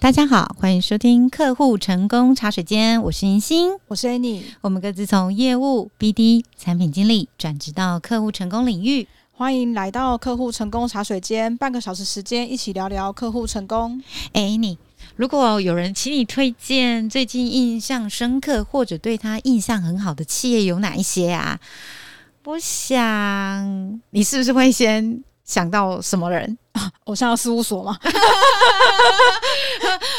大家好，欢迎收听客户成功茶水间，我是银星，我是 Annie，我们各自从业务、BD、产品经理转职到客户成功领域，欢迎来到客户成功茶水间，半个小时时间一起聊聊客户成功。哎，Annie，如果有人请你推荐最近印象深刻或者对他印象很好的企业有哪一些啊？我想你是不是会先想到什么人？偶像事务所吗？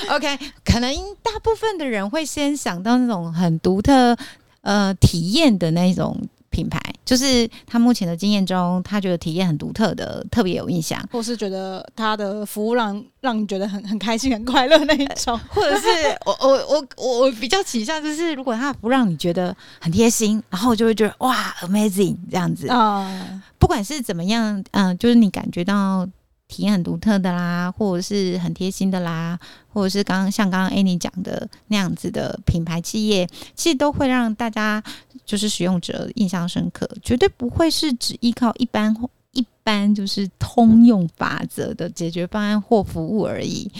OK，可能大部分的人会先想到那种很独特呃体验的那种。品牌就是他目前的经验中，他觉得体验很独特的，特别有印象，或是觉得他的服务让让你觉得很很开心、很快乐那一种，或者是我我我我我比较倾向就是，如果他不让你觉得很贴心，然后就会觉得哇，amazing 这样子。啊，嗯、不管是怎么样，嗯、呃，就是你感觉到。体验很独特的啦，或者是很贴心的啦，或者是刚刚像刚刚 Annie 讲的那样子的品牌企业，其实都会让大家就是使用者印象深刻，绝对不会是只依靠一般一般就是通用法则的解决方案或服务而已。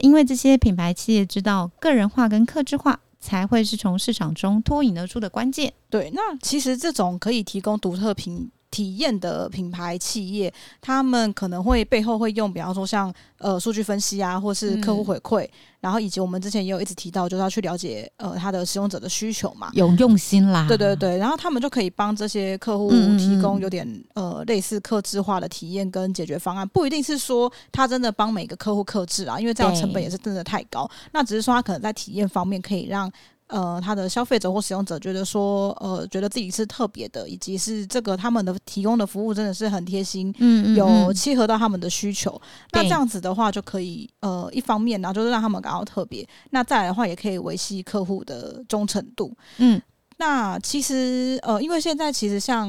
因为这些品牌企业知道，个人化跟客制化才会是从市场中脱颖而出的关键。对，那其实这种可以提供独特品。体验的品牌企业，他们可能会背后会用，比方说像呃数据分析啊，或是客户回馈，嗯、然后以及我们之前也有一直提到，就是要去了解呃他的使用者的需求嘛，有用心啦，对对对，然后他们就可以帮这些客户提供有点呃类似客制化的体验跟解决方案，不一定是说他真的帮每个客户客制啊，因为这样成本也是真的太高，那只是说他可能在体验方面可以让。呃，他的消费者或使用者觉得说，呃，觉得自己是特别的，以及是这个他们的提供的服务真的是很贴心，嗯，嗯，嗯，有契合到他们的需求。那这样子的话，就可以呃，一方面呢，就是让他们感到特别；那再来的话，也可以维系客户的忠诚度，嗯。那其实呃，因为现在其实像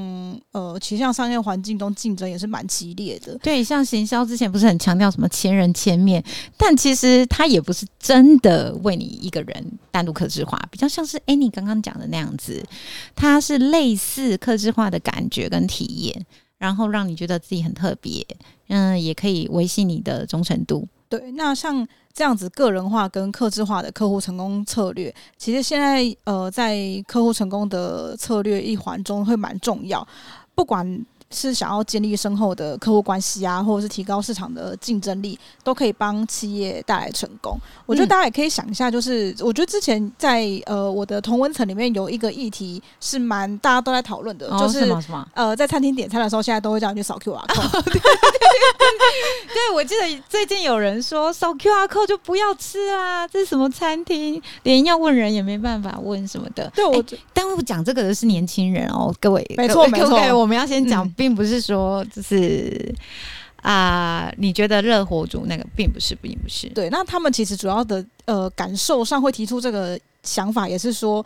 呃，其实像商业环境中竞争也是蛮激烈的。对，像行销之前不是很强调什么千人千面，但其实它也不是真的为你一个人单独客制化，比较像是 Annie 刚刚讲的那样子，它是类似客制化的感觉跟体验，然后让你觉得自己很特别，嗯，也可以维系你的忠诚度。对，那像。这样子个人化跟客制化的客户成功策略，其实现在呃，在客户成功的策略一环中会蛮重要，不管。是想要建立深厚的客户关系啊，或者是提高市场的竞争力，都可以帮企业带来成功。我觉得大家也可以想一下，就是我觉得之前在呃我的同温层里面有一个议题是蛮大家都在讨论的，就是呃在餐厅点餐的时候，现在都会叫你去扫 QR code。对，对，我记得最近有人说扫 QR code 就不要吃啊，这是什么餐厅，连要问人也没办法问什么的。对我，但我讲这个的是年轻人哦，各位，没错没错，我们要先讲。并不是说就是啊、呃，你觉得热火族那个并不是，并不是。对，那他们其实主要的呃感受上会提出这个想法，也是说。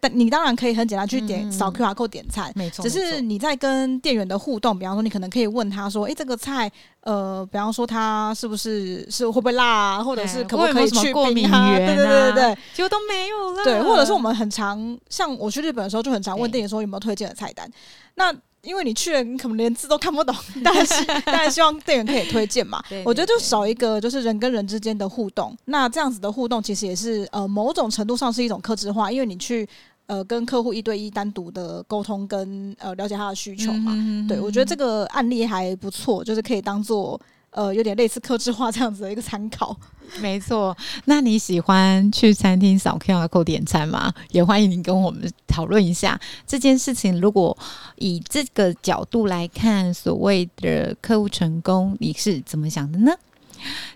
但你当然可以很简单去点扫 QR code 点菜，没错。只是你在跟店员的互动，比方说你可能可以问他说：“诶，这个菜，呃，比方说它是不是是会不会辣啊，或者是可不可以去过敏对对对对，结果都没有了。对，或者是我们很常像我去日本的时候，就很常问店员说有没有推荐的菜单。那因为你去了，你可能连字都看不懂，但是当然希望店员可以推荐嘛。我觉得就少一个就是人跟人之间的互动。那这样子的互动其实也是呃某种程度上是一种克制化，因为你去呃跟客户一对一单独的沟通跟呃了解他的需求嘛。嗯、对，我觉得这个案例还不错，就是可以当做呃有点类似客制化这样子的一个参考。没错，那你喜欢去餐厅扫 QR code 点餐吗？也欢迎你跟我们讨论一下这件事情。如果以这个角度来看，所谓的客户成功，你是怎么想的呢？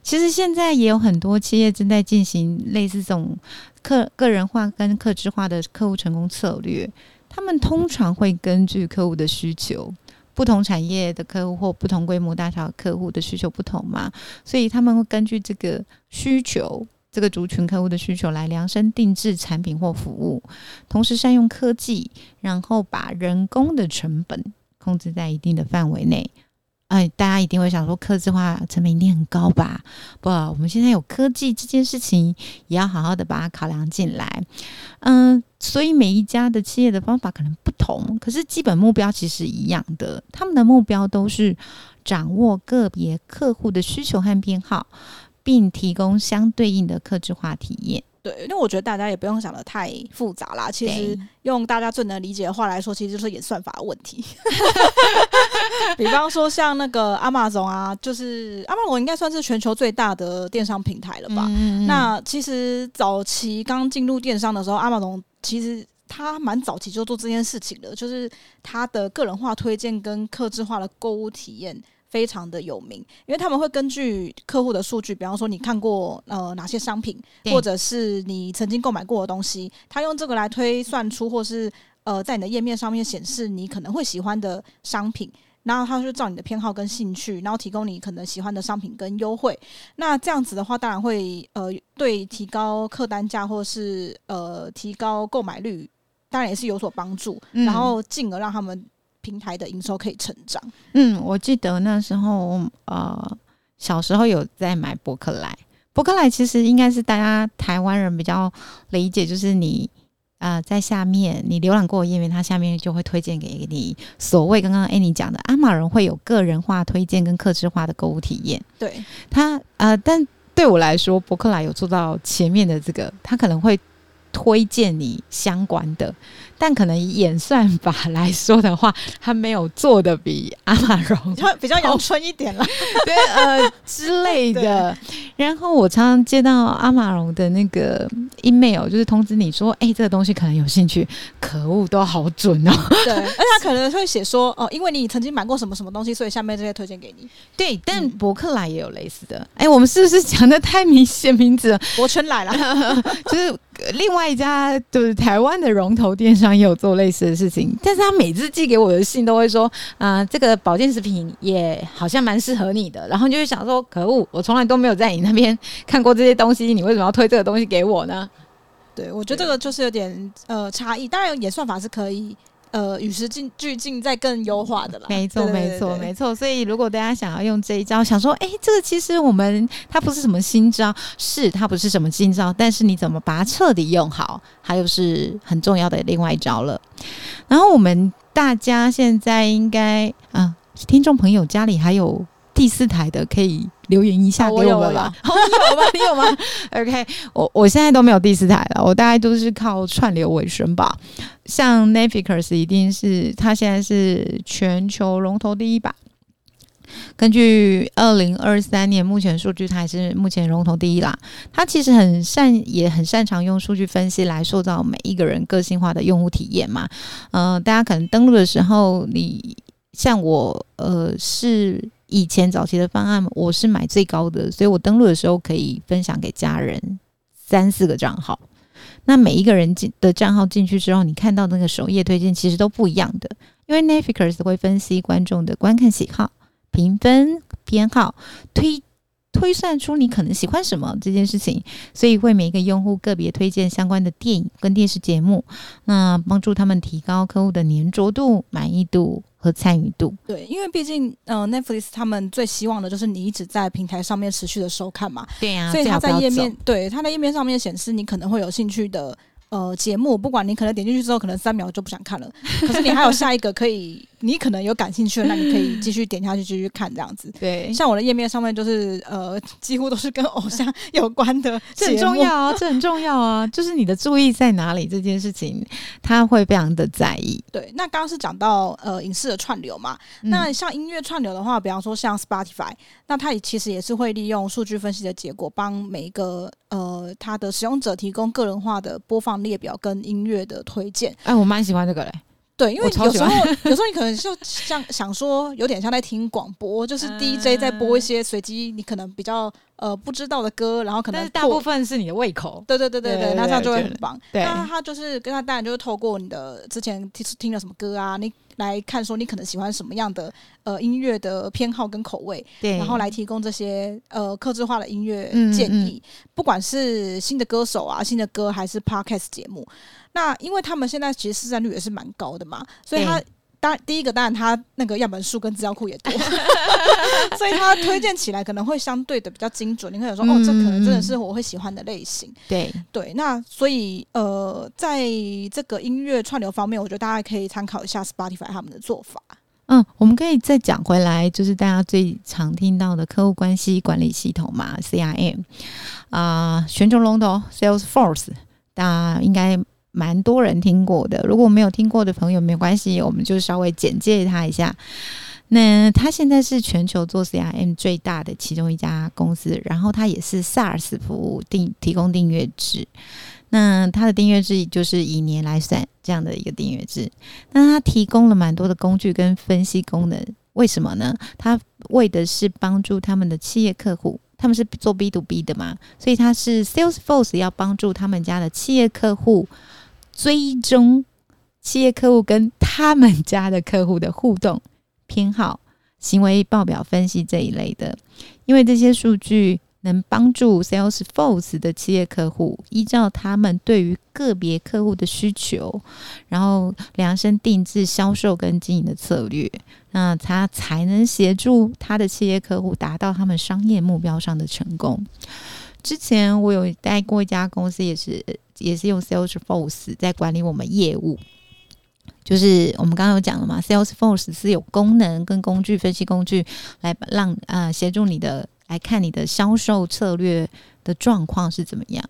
其实现在也有很多企业正在进行类似这种客个人化跟客制化的客户成功策略。他们通常会根据客户的需求。不同产业的客户或不同规模大小客户的需求不同嘛，所以他们会根据这个需求、这个族群客户的需求来量身定制产品或服务，同时善用科技，然后把人工的成本控制在一定的范围内。哎，大家一定会想说，客制化成本一定很高吧？不，我们现在有科技这件事情，也要好好的把它考量进来。嗯，所以每一家的企业的方法可能不同，可是基本目标其实一样的。他们的目标都是掌握个别客户的需求和偏好，并提供相对应的客制化体验。对，因为我觉得大家也不用想的太复杂啦。其实用大家最能理解的话来说，其实就是演算法的问题。比方说像那个 Amazon 啊，就是 Amazon 应该算是全球最大的电商平台了吧？嗯嗯，那其实早期刚进入电商的时候，Amazon 其实他蛮早期就做这件事情的，就是他的个人化推荐跟客制化的购物体验。非常的有名，因为他们会根据客户的数据，比方说你看过呃哪些商品，或者是你曾经购买过的东西，他用这个来推算出，或是呃在你的页面上面显示你可能会喜欢的商品，然后他就照你的偏好跟兴趣，然后提供你可能喜欢的商品跟优惠。那这样子的话，当然会呃对提高客单价或是呃提高购买率，当然也是有所帮助，嗯、然后进而让他们。平台的营收可以成长。嗯，我记得那时候，呃，小时候有在买博客来。博客来其实应该是大家台湾人比较理解，就是你呃在下面你浏览过的页面，它下面就会推荐给你所谓刚刚 Annie 讲的阿玛人会有个人化推荐跟客制化的购物体验。对它呃，但对我来说，博客来有做到前面的这个，它可能会推荐你相关的。但可能以演算法来说的话，他没有做的比阿玛荣 他比较阳春一点了，对呃之类的。然后我常常接到阿玛荣的那个 email，就是通知你说，哎、欸，这个东西可能有兴趣。可恶，都好准哦。对，而且他可能会写说，哦，因为你曾经买过什么什么东西，所以下面这些推荐给你。对，但博客来也有类似的。哎、欸，我们是不是讲的太明显名字了？博春来了，就是另外一家，就是台湾的龙头电商。也有做类似的事情，但是他每次寄给我的信都会说，啊、这个保健食品也好像蛮适合你的，然后就会想说，可恶，我从来都没有在你那边看过这些东西，你为什么要推这个东西给我呢？对，我觉得这个就是有点呃差异，当然也算法是可以。呃，与时俱俱进，再更优化的啦。没错，没错，没错。所以，如果大家想要用这一招，想说，哎，这个其实我们它不是什么新招，是它不是什么新招，但是你怎么把它彻底用好，还有是很重要的另外一招了。然后，我们大家现在应该啊，听众朋友家里还有第四台的，可以留言一下给我们吧。你有吗？你有吗？OK，我我现在都没有第四台了，我大概都是靠串流为生吧。像 Netflix 一定是它现在是全球龙头第一吧？根据二零二三年目前数据，它还是目前龙头第一啦。它其实很擅，也很擅长用数据分析来塑造每一个人个性化的用户体验嘛。呃，大家可能登录的时候，你像我，呃，是以前早期的方案，我是买最高的，所以我登录的时候可以分享给家人三四个账号。那每一个人进的账号进去之后，你看到那个首页推荐其实都不一样的，因为 Netflix 会分析观众的观看喜好、评分偏好，推推算出你可能喜欢什么这件事情，所以会每一个用户个别推荐相关的电影跟电视节目，那帮助他们提高客户的黏着度、满意度。和参与度，对，因为毕竟，呃，Netflix 他们最希望的就是你一直在平台上面持续的收看嘛，对呀、啊，所以他在页面，对，他在页面上面显示你可能会有兴趣的。呃，节目不管你可能点进去之后，可能三秒就不想看了，可是你还有下一个可以，你可能有感兴趣的，那你可以继续点下去继续看这样子。对，像我的页面上面就是呃，几乎都是跟偶像有关的，这很重要啊，这很重要啊，就是你的注意在哪里这件事情，他会非常的在意。对，那刚刚是讲到呃影视的串流嘛，嗯、那像音乐串流的话，比方说像 Spotify，那它也其实也是会利用数据分析的结果，帮每一个呃它的使用者提供个人化的播放。列表跟音乐的推荐，哎，我蛮喜欢这个嘞。对，因为有时候 有时候你可能就像想说，有点像在听广播，就是 DJ 在播一些随机你可能比较呃不知道的歌，然后可能大部分是你的胃口。对对对对对，那这样就会很棒。对，那他就是跟他当然就是透过你的之前听听了什么歌啊，你来看说你可能喜欢什么样的呃音乐的偏好跟口味，对，然后来提供这些呃客制化的音乐建议，不管是新的歌手啊、新的歌还是 Podcast 节目。那因为他们现在其实市占率也是蛮高的嘛，所以他当然第一个当然他那个样本数跟资料库也多，所以他推荐起来可能会相对的比较精准。你可以说哦，这可能真的是我会喜欢的类型。对对，那所以呃，在这个音乐串流方面，我觉得大家可以参考一下 Spotify 他们的做法。嗯，我们可以再讲回来，就是大家最常听到的客户关系管理系统嘛，CRM 啊、呃，全球龙头 Salesforce，大家应该蛮多人听过的。如果没有听过的朋友，没关系，我们就稍微简介他一下。那他现在是全球做 CRM 最大的其中一家公司，然后他也是 SaaS 服务订提供订阅制。那它的订阅制就是以年来算。这样的一个订阅制，那它提供了蛮多的工具跟分析功能，为什么呢？它为的是帮助他们的企业客户，他们是做 B to B 的嘛，所以它是 Salesforce 要帮助他们家的企业客户追踪企业客户跟他们家的客户的互动偏好、行为报表分析这一类的，因为这些数据。能帮助 Salesforce 的企业客户依照他们对于个别客户的需求，然后量身定制销售跟经营的策略，那他才能协助他的企业客户达到他们商业目标上的成功。之前我有待过一家公司，也是也是用 Salesforce 在管理我们业务，就是我们刚刚有讲了嘛，Salesforce 是有功能跟工具分析工具来让啊、协助你的。来看你的销售策略的状况是怎么样？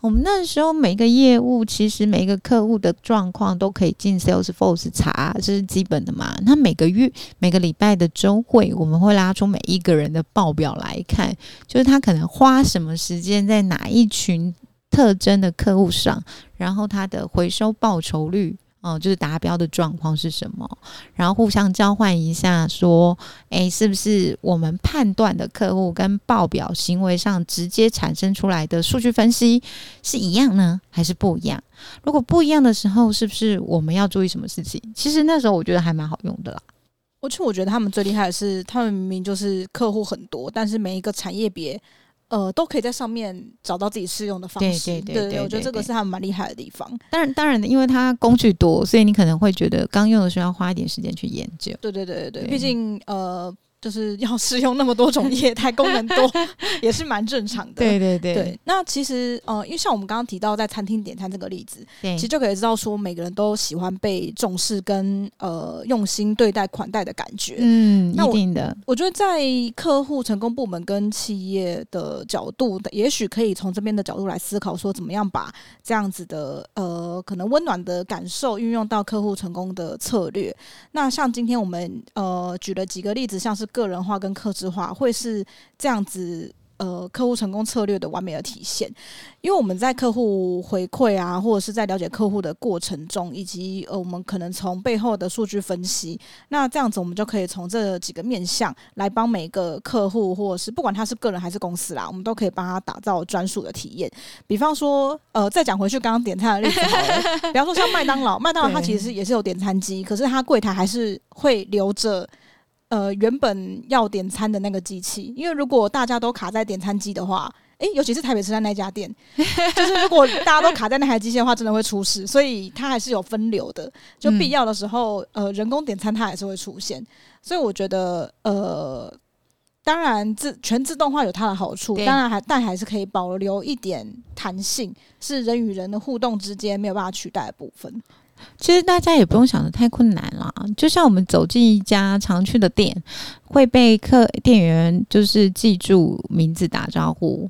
我们那时候每一个业务，其实每一个客户的状况都可以进 Salesforce 查，这是基本的嘛。那每个月、每个礼拜的周会，我们会拉出每一个人的报表来看，就是他可能花什么时间在哪一群特征的客户上，然后他的回收报酬率。哦，就是达标的状况是什么？然后互相交换一下，说，诶，是不是我们判断的客户跟报表行为上直接产生出来的数据分析是一样呢，还是不一样？如果不一样的时候，是不是我们要注意什么事情？其实那时候我觉得还蛮好用的啦。而且我觉得他们最厉害的是，他们明明就是客户很多，但是每一个产业别。呃，都可以在上面找到自己适用的方式。对对对，我觉得这个是他们蛮厉害的地方。当然，当然的，因为它工具多，所以你可能会觉得刚用的时候要花一点时间去研究。对对对对对，毕竟呃。就是要 使用那么多种业态，功能多 也是蛮正常的。对对对，对。那其实呃，因为像我们刚刚提到在餐厅点餐这个例子，对，其实就可以知道说，每个人都喜欢被重视跟呃用心对待款待的感觉。嗯，一定的。我觉得在客户成功部门跟企业的角度，也许可以从这边的角度来思考，说怎么样把这样子的呃可能温暖的感受运用到客户成功的策略。那像今天我们呃举了几个例子，像是。个人化跟客制化会是这样子，呃，客户成功策略的完美的体现。因为我们在客户回馈啊，或者是在了解客户的过程中，以及呃，我们可能从背后的数据分析，那这样子我们就可以从这几个面向来帮每个客户，或者是不管他是个人还是公司啦，我们都可以帮他打造专属的体验。比方说，呃，再讲回去刚刚点餐的例子好了，比方说像麦当劳，麦当劳它其实也是有点餐机，可是它柜台还是会留着。呃，原本要点餐的那个机器，因为如果大家都卡在点餐机的话，诶，尤其是台北车站那家店，就是如果大家都卡在那台机器的话，真的会出事。所以它还是有分流的，就必要的时候，呃，人工点餐它还是会出现。所以我觉得，呃，当然自全自动化有它的好处，当然还但还是可以保留一点弹性，是人与人的互动之间没有办法取代的部分。其实大家也不用想的太困难啦，就像我们走进一家常去的店，会被客店员就是记住名字打招呼，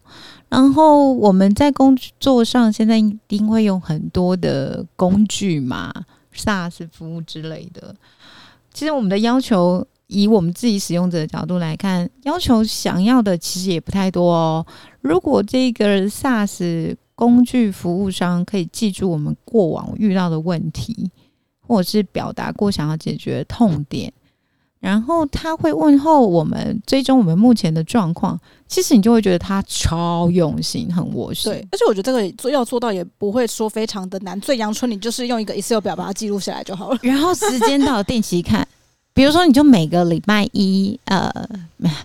然后我们在工作上现在一定会用很多的工具嘛，SaaS 服务之类的。其实我们的要求，以我们自己使用者的角度来看，要求想要的其实也不太多哦。如果这个 SaaS 工具服务商可以记住我们过往遇到的问题，或者是表达过想要解决的痛点，然后他会问候我们，追踪我们目前的状况。其实你就会觉得他超用心，很窝心。对，而且我觉得这个做要做到也不会说非常的难。最阳春，你就是用一个 Excel 表把它记录下来就好了。然后时间到定期看，比如说你就每个礼拜一，呃，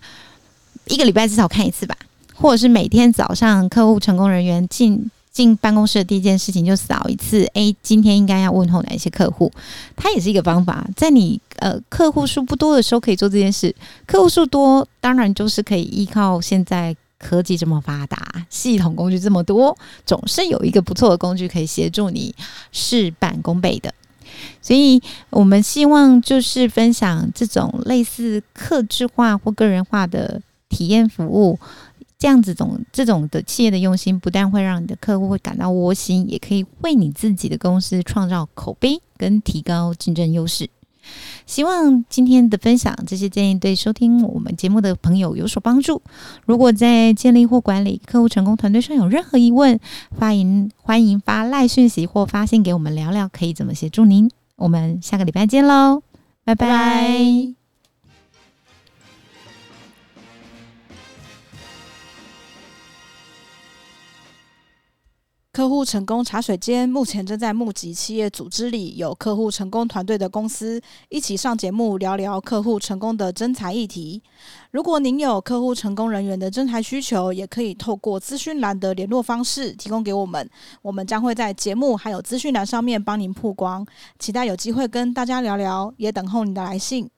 一个礼拜至少看一次吧。或者是每天早上客户成功人员进进办公室的第一件事情就扫一次，诶，今天应该要问候哪些客户？它也是一个方法，在你呃客户数不多的时候可以做这件事。客户数多，当然就是可以依靠现在科技这么发达，系统工具这么多，总是有一个不错的工具可以协助你事半功倍的。所以我们希望就是分享这种类似客制化或个人化的体验服务，这样子种这种的企业的用心，不但会让你的客户会感到窝心，也可以为你自己的公司创造口碑跟提高竞争优势。希望今天的分享，这些建议对收听我们节目的朋友有所帮助。如果在建立或管理客户成功团队上有任何疑问，欢迎欢迎发赖讯息或发信给我们聊聊，可以怎么协助您。我们下个礼拜见喽，拜拜。客户成功茶水间目前正在募集企业组织里有客户成功团队的公司，一起上节目聊聊客户成功的征才议题。如果您有客户成功人员的征才需求，也可以透过资讯栏的联络方式提供给我们，我们将会在节目还有资讯栏上面帮您曝光。期待有机会跟大家聊聊，也等候您的来信。